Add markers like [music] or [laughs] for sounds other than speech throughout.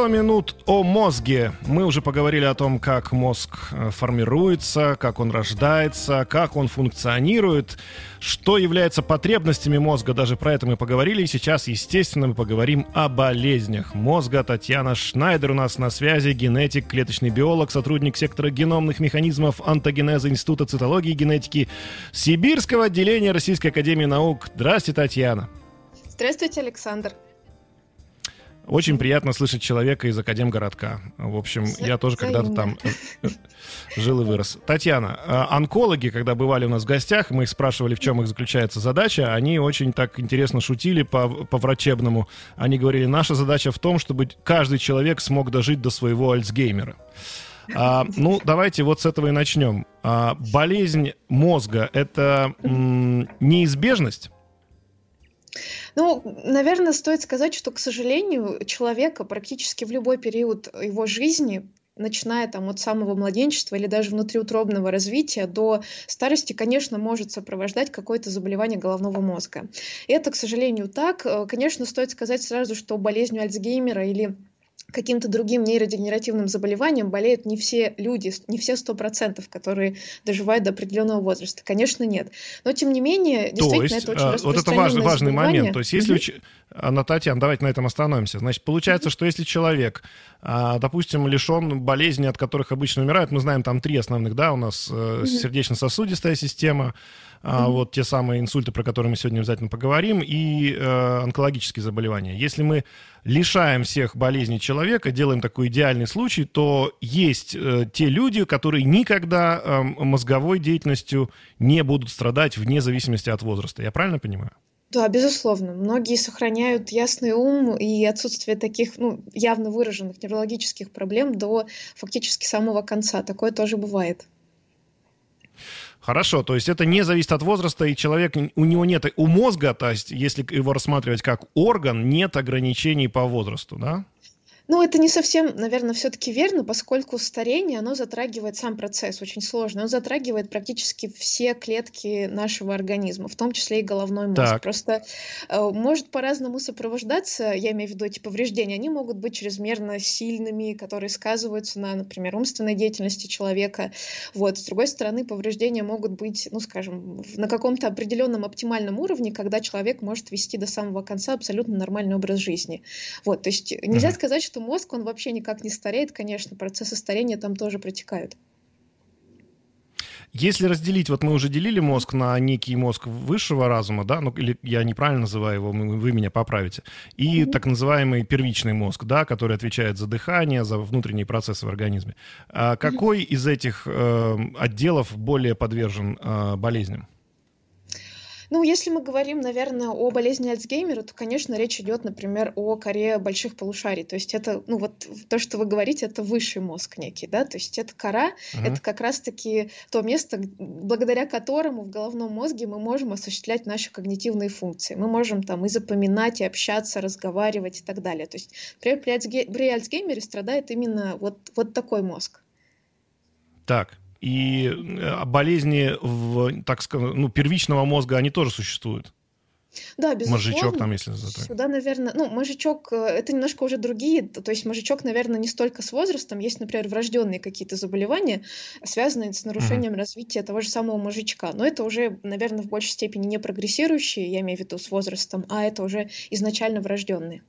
100 минут о мозге. Мы уже поговорили о том, как мозг э, формируется, как он рождается, как он функционирует, что является потребностями мозга. Даже про это мы поговорили. И сейчас, естественно, мы поговорим о болезнях мозга. Татьяна Шнайдер у нас на связи, генетик, клеточный биолог, сотрудник сектора геномных механизмов антогенеза Института цитологии и генетики Сибирского отделения Российской Академии Наук. Здравствуйте, Татьяна. Здравствуйте, Александр. Очень приятно слышать человека из Академгородка. В общем, я тоже когда-то там э, жил и вырос. Татьяна, э, онкологи, когда бывали у нас в гостях, мы их спрашивали, в чем их заключается задача, они очень так интересно шутили по, по. Они говорили, наша задача в том, чтобы каждый человек смог дожить до своего Альцгеймера. А, ну, давайте вот с этого и начнем. А, болезнь мозга — это м- неизбежность? Ну, наверное, стоит сказать, что, к сожалению, человека практически в любой период его жизни начиная там от самого младенчества или даже внутриутробного развития до старости, конечно, может сопровождать какое-то заболевание головного мозга. Это, к сожалению, так. Конечно, стоит сказать сразу, что болезнью Альцгеймера или каким-то другим нейродегенеративным заболеванием болеют не все люди, не все сто процентов, которые доживают до определенного возраста. Конечно, нет. Но, тем не менее, действительно, То есть, это очень а, Вот это важный, важный момент. То есть, если... Mm-hmm. Анна Татьяна, давайте на этом остановимся. Значит, получается, mm-hmm. что если человек, а, допустим, лишен болезней, от которых обычно умирают, мы знаем там три основных, да, у нас mm-hmm. сердечно-сосудистая система, mm-hmm. вот те самые инсульты, про которые мы сегодня обязательно поговорим, и э, онкологические заболевания. Если мы лишаем всех болезней человека, делаем такой идеальный случай, то есть э, те люди, которые никогда э, мозговой деятельностью не будут страдать вне зависимости от возраста. Я правильно понимаю? Да, безусловно. Многие сохраняют ясный ум и отсутствие таких ну, явно выраженных неврологических проблем до фактически самого конца. Такое тоже бывает. Хорошо, то есть это не зависит от возраста, и человек, у него нет, у мозга, то есть если его рассматривать как орган, нет ограничений по возрасту, да? Ну, это не совсем, наверное, все-таки верно, поскольку старение, оно затрагивает сам процесс очень сложный. Он затрагивает практически все клетки нашего организма, в том числе и головной мозг. Так. Просто э, может по-разному сопровождаться, я имею в виду эти повреждения, они могут быть чрезмерно сильными, которые сказываются на, например, умственной деятельности человека. Вот. С другой стороны, повреждения могут быть, ну, скажем, на каком-то определенном оптимальном уровне, когда человек может вести до самого конца абсолютно нормальный образ жизни. Вот. То есть нельзя сказать, что мозг, он вообще никак не стареет, конечно, процессы старения там тоже протекают. Если разделить, вот мы уже делили мозг на некий мозг высшего разума, да, ну или я неправильно называю его, вы меня поправите, и так называемый первичный мозг, да, который отвечает за дыхание, за внутренние процессы в организме. А какой из этих э, отделов более подвержен э, болезням? Ну, если мы говорим, наверное, о болезни Альцгеймера, то, конечно, речь идет, например, о коре больших полушарий. То есть это, ну вот то, что вы говорите, это высший мозг некий, да, то есть это кора, uh-huh. это как раз-таки то место, благодаря которому в головном мозге мы можем осуществлять наши когнитивные функции. Мы можем там и запоминать, и общаться, разговаривать и так далее. То есть, например, при, Альцге... при Альцгеймере страдает именно вот, вот такой мозг. Так, и э, болезни, в, так сказать, ну, первичного мозга, они тоже существуют. Да, безусловно. Мозжечок там, если... Сюда, наверное... Ну, мозжечок, э, это немножко уже другие. То есть мозжечок, наверное, не столько с возрастом. Есть, например, врожденные какие-то заболевания, связанные с нарушением mm-hmm. развития того же самого мозжечка. Но это уже, наверное, в большей степени не прогрессирующие, я имею в виду с возрастом, а это уже изначально врожденные.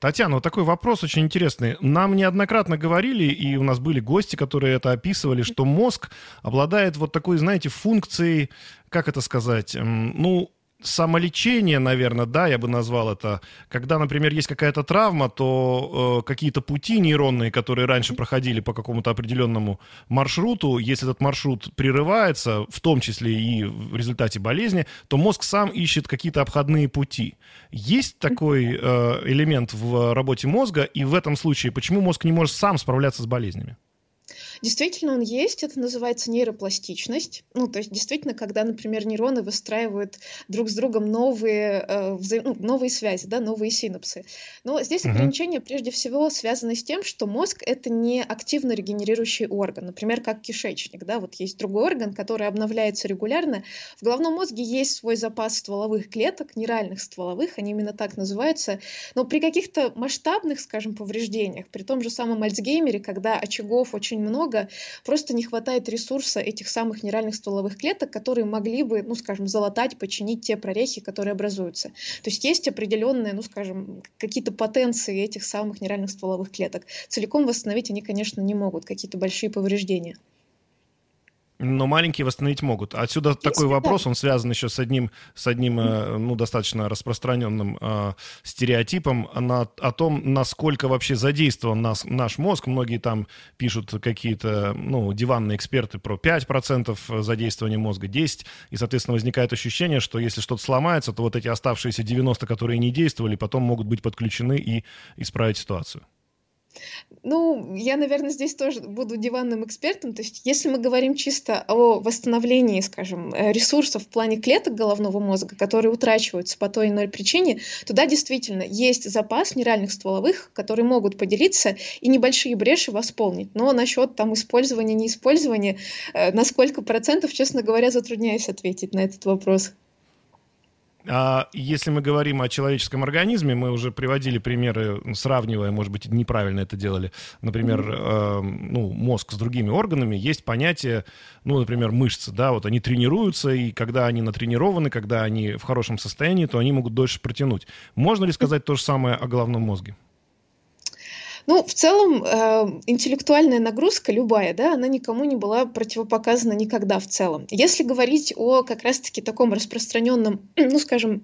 Татьяна, вот такой вопрос очень интересный. Нам неоднократно говорили, и у нас были гости, которые это описывали, что мозг обладает вот такой, знаете, функцией, как это сказать, ну, самолечение, наверное, да, я бы назвал это. Когда, например, есть какая-то травма, то э, какие-то пути нейронные, которые раньше проходили по какому-то определенному маршруту, если этот маршрут прерывается, в том числе и в результате болезни, то мозг сам ищет какие-то обходные пути. Есть такой э, элемент в работе мозга, и в этом случае почему мозг не может сам справляться с болезнями? Действительно, он есть. Это называется нейропластичность. Ну, то есть, действительно, когда, например, нейроны выстраивают друг с другом новые, э, вза... ну, новые связи, да, новые синапсы. Но здесь угу. ограничения прежде всего связаны с тем, что мозг — это не активно регенерирующий орган. Например, как кишечник, да, вот есть другой орган, который обновляется регулярно. В головном мозге есть свой запас стволовых клеток, нейральных стволовых, они именно так называются. Но при каких-то масштабных, скажем, повреждениях, при том же самом Альцгеймере, когда очагов очень много, просто не хватает ресурса этих самых нейральных стволовых клеток, которые могли бы, ну, скажем, залатать, починить те прорехи, которые образуются. То есть есть определенные, ну, скажем, какие-то потенции этих самых нейральных стволовых клеток. Целиком восстановить они, конечно, не могут, какие-то большие повреждения. Но маленькие восстановить могут. Отсюда Есть, такой вопрос, он связан еще с одним, с одним э, ну, достаточно распространенным э, стереотипом на, о том, насколько вообще задействован нас, наш мозг. Многие там пишут какие-то ну, диванные эксперты про 5% задействования мозга, 10%. И, соответственно, возникает ощущение, что если что-то сломается, то вот эти оставшиеся 90, которые не действовали, потом могут быть подключены и исправить ситуацию. Ну, я, наверное, здесь тоже буду диванным экспертом. То есть, если мы говорим чисто о восстановлении, скажем, э, ресурсов в плане клеток головного мозга, которые утрачиваются по той или иной причине, то да, действительно, есть запас нейральных стволовых, которые могут поделиться и небольшие бреши восполнить. Но насчет там использования, неиспользования, э, на сколько процентов, честно говоря, затрудняюсь ответить на этот вопрос. А если мы говорим о человеческом организме, мы уже приводили примеры, сравнивая, может быть, неправильно это делали, например, э, ну, мозг с другими органами, есть понятие, ну, например, мышцы, да, вот они тренируются, и когда они натренированы, когда они в хорошем состоянии, то они могут дольше протянуть. Можно ли сказать то же самое о головном мозге? Ну, в целом, э, интеллектуальная нагрузка любая, да, она никому не была противопоказана никогда в целом. Если говорить о как раз-таки таком распространенном, [clears throat] ну, скажем,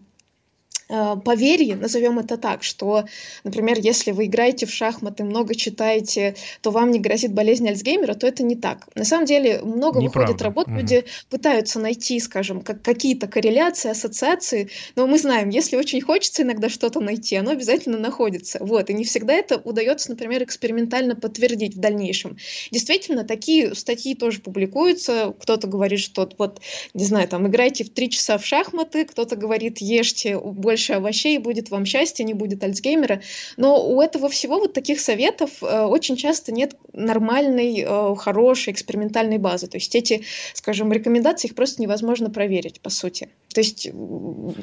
поверье, назовем это так, что, например, если вы играете в шахматы, много читаете, то вам не грозит болезнь Альцгеймера, то это не так. На самом деле много Неправда. выходит работ, угу. люди пытаются найти, скажем, как, какие-то корреляции, ассоциации, но мы знаем, если очень хочется иногда что-то найти, оно обязательно находится. Вот, и не всегда это удается, например, экспериментально подтвердить в дальнейшем. Действительно, такие статьи тоже публикуются, кто-то говорит, что вот, не знаю, там, играйте в три часа в шахматы, кто-то говорит, ешьте больше больше овощей, будет вам счастье, не будет Альцгеймера. Но у этого всего вот таких советов э, очень часто нет нормальной, э, хорошей экспериментальной базы. То есть эти, скажем, рекомендации, их просто невозможно проверить, по сути. То есть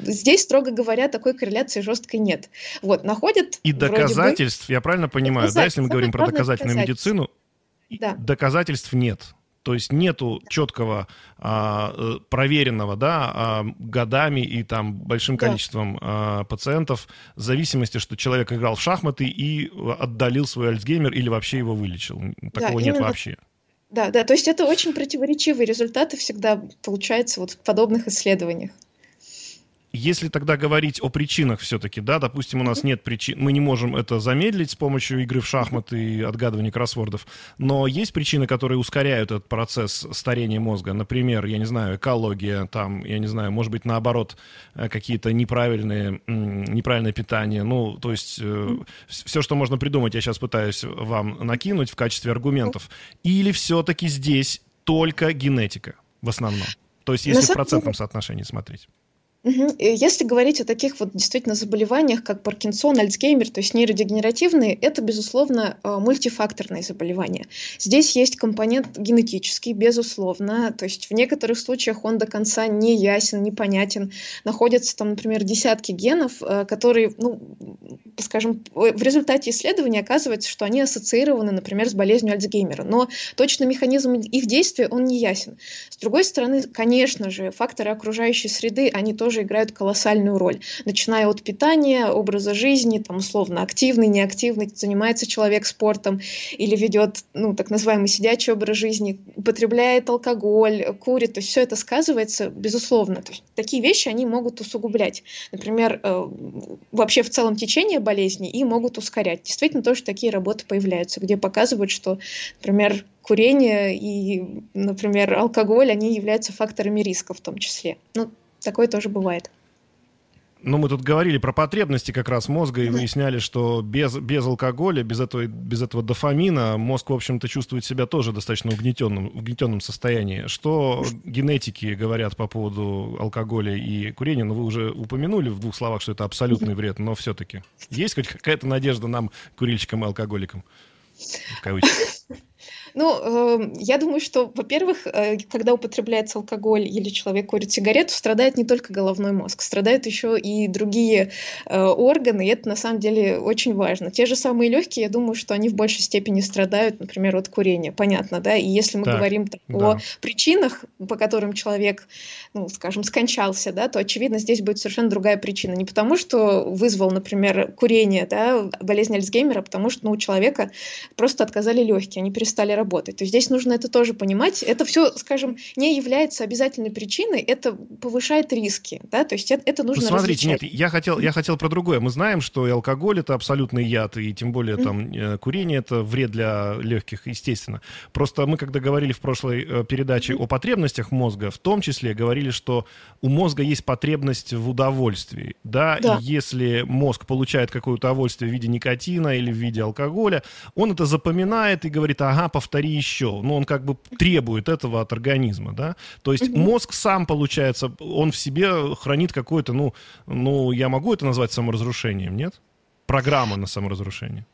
здесь, строго говоря, такой корреляции жесткой нет. Вот, находят... И доказательств, бы... я правильно понимаю, да, если мы говорим про доказательную медицину, да. доказательств нет. То есть нету четкого а, э, проверенного, да, а, годами и там большим да. количеством а, пациентов зависимости, что человек играл в шахматы и отдалил свой Альцгеймер или вообще его вылечил. Такого да, нет вообще. Да, да, то есть это очень противоречивые результаты всегда получаются вот в подобных исследованиях. Если тогда говорить о причинах все-таки, да, допустим, у нас нет причин, мы не можем это замедлить с помощью игры в шахматы и отгадывания кроссвордов, но есть причины, которые ускоряют этот процесс старения мозга. Например, я не знаю, экология, там, я не знаю, может быть, наоборот, э, какие-то неправильные, неправильное питание. Ну, то есть э, все, что можно придумать, я сейчас пытаюсь вам накинуть в качестве аргументов. Или все-таки здесь только генетика в основном? То есть если в процентном соотношении смотреть. Если говорить о таких вот действительно заболеваниях, как Паркинсон, Альцгеймер, то есть нейродегенеративные, это, безусловно, э, мультифакторные заболевания. Здесь есть компонент генетический, безусловно, то есть в некоторых случаях он до конца не ясен, непонятен. Находятся там, например, десятки генов, э, которые, ну, скажем, в результате исследования оказывается, что они ассоциированы, например, с болезнью Альцгеймера, но точно механизм их действия, он не ясен. С другой стороны, конечно же, факторы окружающей среды, они тоже тоже играют колоссальную роль. Начиная от питания, образа жизни, там, условно, активный, неактивный, занимается человек спортом или ведет, ну, так называемый сидячий образ жизни, употребляет алкоголь, курит, то есть все это сказывается, безусловно. То есть такие вещи, они могут усугублять. Например, э, вообще в целом течение болезни и могут ускорять. Действительно, тоже такие работы появляются, где показывают, что, например, курение и, например, алкоголь, они являются факторами риска в том числе. Ну, Такое тоже бывает. Ну, мы тут говорили про потребности как раз мозга и выясняли, что без, без алкоголя, без этого, без этого дофамина мозг, в общем-то, чувствует себя тоже достаточно угнетенным, угнетенном состоянии. Что генетики говорят по поводу алкоголя и курения? Ну, вы уже упомянули в двух словах, что это абсолютный вред, но все-таки есть хоть какая-то надежда нам, курильщикам и алкоголикам? В кавычках. Ну, э, я думаю, что, во-первых, э, когда употребляется алкоголь или человек курит сигарету, страдает не только головной мозг, страдают еще и другие э, органы, и это на самом деле очень важно. Те же самые легкие, я думаю, что они в большей степени страдают, например, от курения, понятно, да? И если мы так, говорим так, да. о причинах, по которым человек, ну, скажем, скончался, да, то, очевидно, здесь будет совершенно другая причина. Не потому, что вызвал, например, курение, да, болезнь Альцгеймера, а потому что ну, у человека просто отказали легкие, они перестали работать. То есть здесь нужно это тоже понимать. Это все, скажем, не является обязательной причиной, это повышает риски, да, то есть это, это нужно Смотрите, различать. нет, я хотел, я хотел про другое. Мы знаем, что и алкоголь это абсолютный яд, и тем более там mm-hmm. курение это вред для легких, естественно. Просто мы, когда говорили в прошлой э, передаче mm-hmm. о потребностях мозга, в том числе говорили, что у мозга есть потребность в удовольствии, да, да. и если мозг получает какое-то удовольствие в виде никотина или в виде алкоголя, он это запоминает и говорит, ага, повторяй повтори еще. Ну, он как бы требует этого от организма, да. То есть мозг сам, получается, он в себе хранит какое-то, ну, ну, я могу это назвать саморазрушением, нет? Программа на саморазрушение.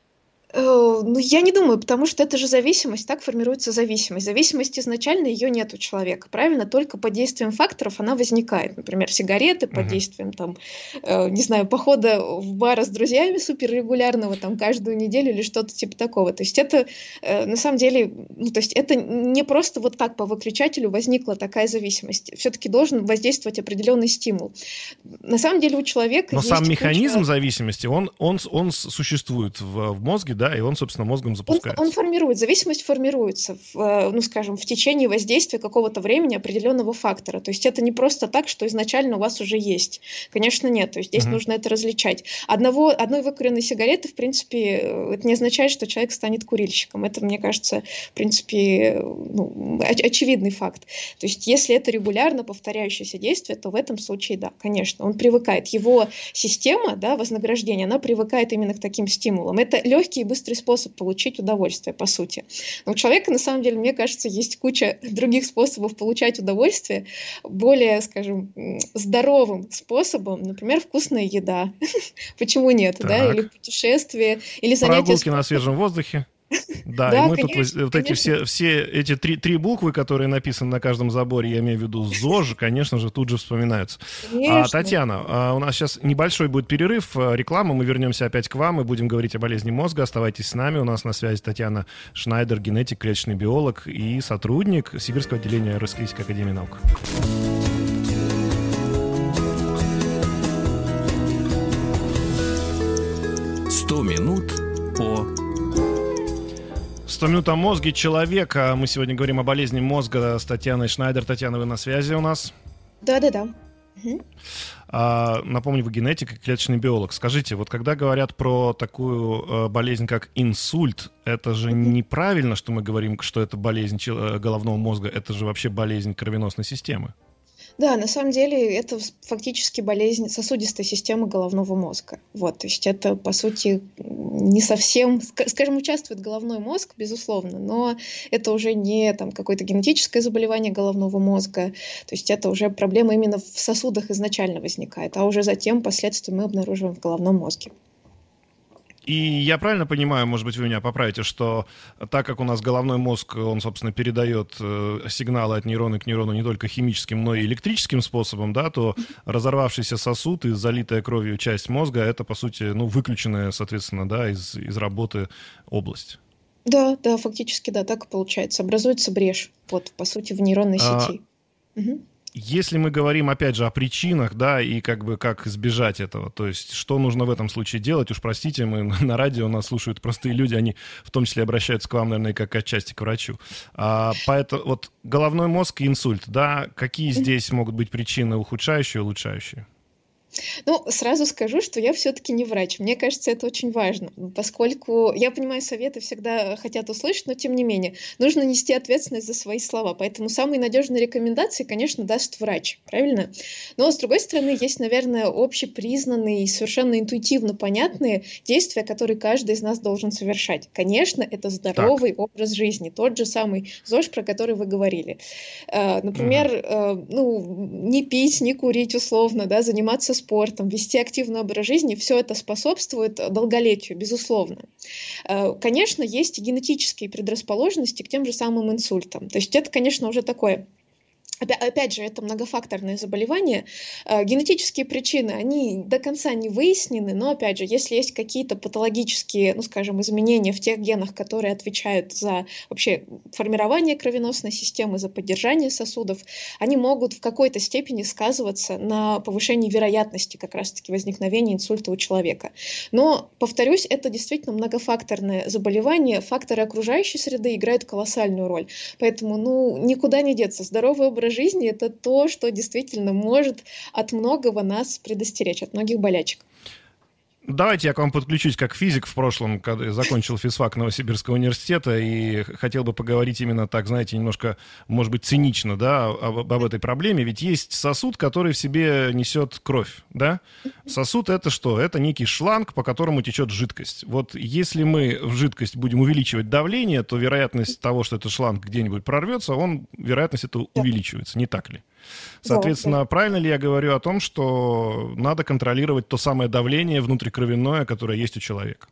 Э, ну, я не думаю, потому что это же зависимость, так формируется зависимость. Зависимость изначально ее нет у человека, правильно? Только под действием факторов она возникает. Например, сигареты под uh-huh. действием, там, э, не знаю, похода в бар с друзьями суперрегулярного, там, каждую неделю или что-то типа такого. То есть это, э, на самом деле, ну, то есть это не просто вот так по выключателю возникла такая зависимость. Все-таки должен воздействовать определенный стимул. На самом деле у человека Но сам механизм куча... зависимости, он, он, он существует в, в мозге, да, и он, собственно, мозгом запускается. Он, он формирует, зависимость формируется, в, э, ну, скажем, в течение воздействия какого-то времени определенного фактора. То есть это не просто так, что изначально у вас уже есть. Конечно, нет. То есть здесь uh-huh. нужно это различать. Одного, одной выкуренной сигареты, в принципе, э, это не означает, что человек станет курильщиком. Это, мне кажется, в принципе, ну, оч- очевидный факт. То есть если это регулярно повторяющееся действие, то в этом случае, да, конечно, он привыкает. Его система да, вознаграждения, она привыкает именно к таким стимулам. Это легкие быстрый способ получить удовольствие, по сути. Но у человека, на самом деле, мне кажется, есть куча [laughs] других способов получать удовольствие, более, скажем, здоровым способом, например, вкусная еда. [laughs] Почему нет, да? Или путешествие, или занятия... Прогулки на свежем воздухе. Да, да, и мы конечно, тут вот эти все, все эти три, три буквы, которые написаны на каждом заборе, я имею в виду ЗОЖ, конечно же, тут же вспоминаются. А, Татьяна, а, у нас сейчас небольшой будет перерыв, а, реклама, мы вернемся опять к вам и будем говорить о болезни мозга. Оставайтесь с нами, у нас на связи Татьяна Шнайдер, генетик, клеточный биолог и сотрудник Сибирского отделения Российской Академии Наук. Сто минут по 100 минут о мозге человека. Мы сегодня говорим о болезни мозга с Татьяной Шнайдер. Татьяна, вы на связи у нас? Да-да-да. А, напомню, вы генетик и клеточный биолог. Скажите, вот когда говорят про такую э, болезнь, как инсульт, это же неправильно, что мы говорим, что это болезнь головного мозга, это же вообще болезнь кровеносной системы. Да, на самом деле это фактически болезнь сосудистой системы головного мозга. Вот, то есть это, по сути, не совсем, скажем, участвует головной мозг, безусловно, но это уже не там какое-то генетическое заболевание головного мозга, то есть это уже проблема именно в сосудах изначально возникает, а уже затем последствия мы обнаруживаем в головном мозге. И я правильно понимаю, может быть, вы меня поправите, что так как у нас головной мозг, он, собственно, передает э, сигналы от нейрона к нейрону не только химическим, но и электрическим способом, да, то разорвавшийся сосуд и залитая кровью часть мозга, это, по сути, ну, выключенная, соответственно, да, из, из работы область. Да, да, фактически, да, так и получается. Образуется брешь, вот, по сути, в нейронной а, сети. Угу. Если мы говорим, опять же, о причинах, да, и как бы как избежать этого, то есть что нужно в этом случае делать, уж простите, мы [laughs] на радио нас слушают простые люди, они в том числе обращаются к вам, наверное, как отчасти к врачу. А, поэтому вот головной мозг и инсульт, да, какие здесь могут быть причины ухудшающие, улучшающие? Ну, сразу скажу, что я все-таки не врач. Мне кажется, это очень важно, поскольку я понимаю, советы всегда хотят услышать, но тем не менее, нужно нести ответственность за свои слова. Поэтому самые надежные рекомендации, конечно, даст врач, правильно? Но, с другой стороны, есть, наверное, общепризнанные и совершенно интуитивно понятные действия, которые каждый из нас должен совершать. Конечно, это здоровый так. образ жизни, тот же самый ЗОЖ, про который вы говорили. Э, например, угу. ну, не пить, не курить условно, да, заниматься спортом, вести активный образ жизни, все это способствует долголетию, безусловно. Э, конечно, есть генетические предрасположенности к тем же самым инсультам. То есть это, конечно, уже такое Опять же, это многофакторное заболевание. Э, генетические причины, они до конца не выяснены, но, опять же, если есть какие-то патологические, ну, скажем, изменения в тех генах, которые отвечают за вообще формирование кровеносной системы, за поддержание сосудов, они могут в какой-то степени сказываться на повышении вероятности как раз-таки возникновения инсульта у человека. Но, повторюсь, это действительно многофакторное заболевание. Факторы окружающей среды играют колоссальную роль. Поэтому, ну, никуда не деться. Здоровый образ образ жизни — это то, что действительно может от многого нас предостеречь, от многих болячек. Давайте я к вам подключусь как физик в прошлом, когда я закончил физфак Новосибирского университета и хотел бы поговорить именно так, знаете, немножко, может быть, цинично, да, об, об этой проблеме. Ведь есть сосуд, который в себе несет кровь, да? Сосуд это что? Это некий шланг, по которому течет жидкость. Вот если мы в жидкость будем увеличивать давление, то вероятность того, что этот шланг где-нибудь прорвется, он, вероятность это увеличивается, не так ли? Соответственно, да, правильно ли я говорю о том, что надо контролировать то самое давление внутрикровяное, которое есть у человека?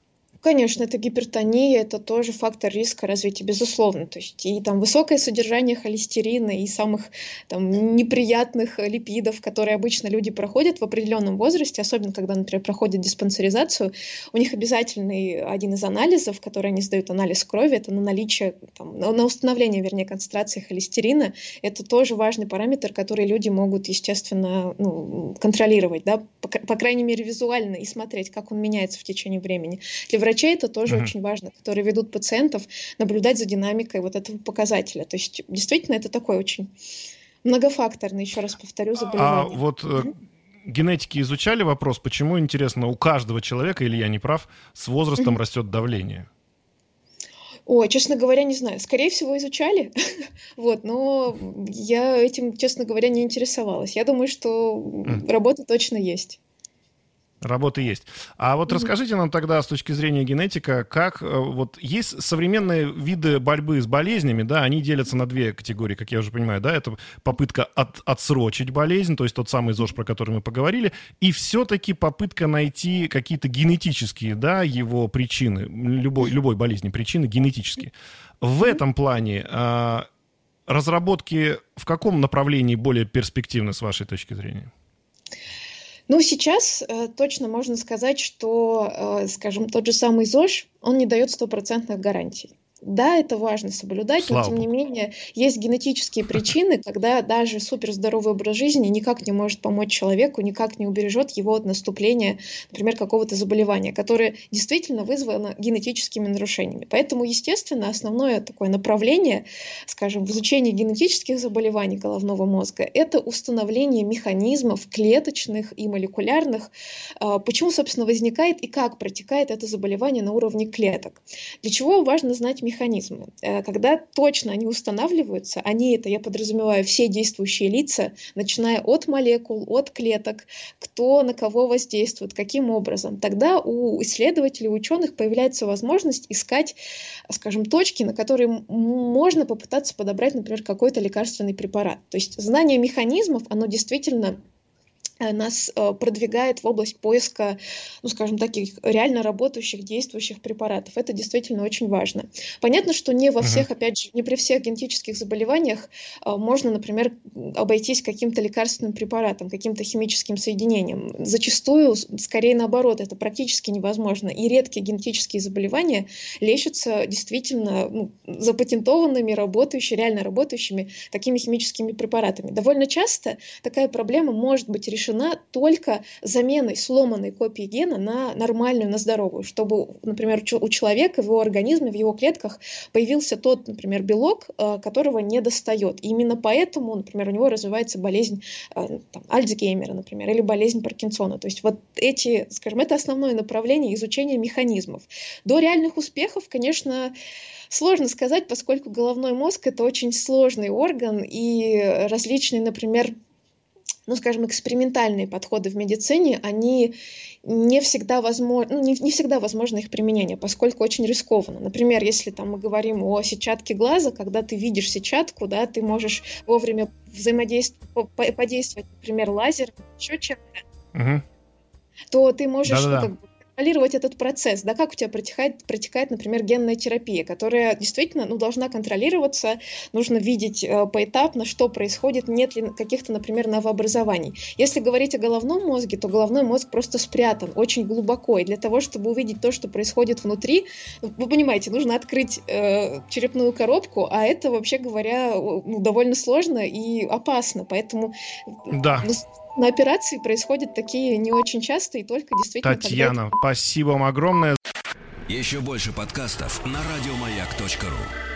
Конечно, это гипертония, это тоже фактор риска развития, безусловно. То есть и там высокое содержание холестерина и самых там неприятных липидов, которые обычно люди проходят в определенном возрасте, особенно когда, например, проходят диспансеризацию, у них обязательный один из анализов, который они сдают, анализ крови, это на наличие, там, на установление, вернее, концентрации холестерина. Это тоже важный параметр, который люди могут, естественно, ну, контролировать, да, по, по крайней мере, визуально и смотреть, как он меняется в течение времени. Для врача врачей это тоже mm-hmm. очень важно, которые ведут пациентов, наблюдать за динамикой вот этого показателя. То есть действительно это такой очень многофакторный, еще раз повторю, а заболевание. А вот mm-hmm. генетики изучали вопрос, почему, интересно, у каждого человека, или я не прав, с возрастом mm-hmm. растет давление? Ой, честно говоря, не знаю. Скорее всего, изучали. [laughs] вот, но я этим, честно говоря, не интересовалась. Я думаю, что mm. работа точно есть. Работа есть. А вот mm-hmm. расскажите нам тогда с точки зрения генетика, как э, вот есть современные виды борьбы с болезнями, да, они делятся на две категории, как я уже понимаю, да, это попытка от, отсрочить болезнь, то есть тот самый ЗОЖ, про который мы поговорили, и все-таки попытка найти какие-то генетические, да, его причины, любой, любой болезни причины генетические. В этом плане а, разработки в каком направлении более перспективны с вашей точки зрения? Ну, сейчас э, точно можно сказать, что, э, скажем, тот же самый ЗОЖ, он не дает стопроцентных гарантий. Да, это важно соблюдать, Слава но тем не менее есть генетические причины, [laughs] когда даже суперздоровый образ жизни никак не может помочь человеку, никак не убережет его от наступления, например, какого-то заболевания, которое действительно вызвано генетическими нарушениями. Поэтому, естественно, основное такое направление, скажем, в изучении генетических заболеваний головного мозга, это установление механизмов клеточных и молекулярных, а, почему, собственно, возникает и как протекает это заболевание на уровне клеток. Для чего важно знать механизмы. Э, когда точно они устанавливаются, они это, я подразумеваю, все действующие лица, начиная от молекул, от клеток, кто на кого воздействует, каким образом, тогда у исследователей, у ученых появляется возможность искать, скажем, точки, на которые можно попытаться подобрать, например, какой-то лекарственный препарат. То есть знание механизмов, оно действительно нас э, продвигает в область поиска, ну, скажем, таких реально работающих, действующих препаратов. Это действительно очень важно. Понятно, что не во всех, uh-huh. опять же, не при всех генетических заболеваниях э, можно, например, обойтись каким-то лекарственным препаратом, каким-то химическим соединением. Зачастую, скорее наоборот, это практически невозможно. И редкие генетические заболевания лечатся действительно ну, запатентованными, работающими, реально работающими такими химическими препаратами. Довольно часто такая проблема может быть решена решена только заменой сломанной копии гена на нормальную, на здоровую, чтобы, например, у человека, в его организме, в его клетках появился тот, например, белок, э, которого не достает. И именно поэтому, например, у него развивается болезнь э, там, Альцгеймера, например, или болезнь Паркинсона. То есть вот эти, скажем, это основное направление изучения механизмов. До реальных успехов, конечно, Сложно сказать, поскольку головной мозг это очень сложный орган, и различные, например, ну, скажем, экспериментальные подходы в медицине, они не всегда возможно, ну, не, не всегда возможно их применение, поскольку очень рискованно. Например, если там мы говорим о сетчатке глаза, когда ты видишь сетчатку, да, ты можешь вовремя взаимодействовать, подействовать, например, лазером, еще чем-то, угу. то ты можешь ну, как бы, контролировать этот процесс, да, как у тебя протекает, протекает, например, генная терапия, которая действительно, ну, должна контролироваться, нужно видеть э, поэтапно, что происходит, нет ли каких-то, например, новообразований. Если говорить о головном мозге, то головной мозг просто спрятан очень глубоко, и для того, чтобы увидеть то, что происходит внутри, вы понимаете, нужно открыть э, черепную коробку, а это, вообще говоря, ну, довольно сложно и опасно, поэтому... Да. Ну, но операции происходят такие не очень часто и только действительно... Татьяна, когда... спасибо вам огромное. Еще больше подкастов на радиомаяк.ру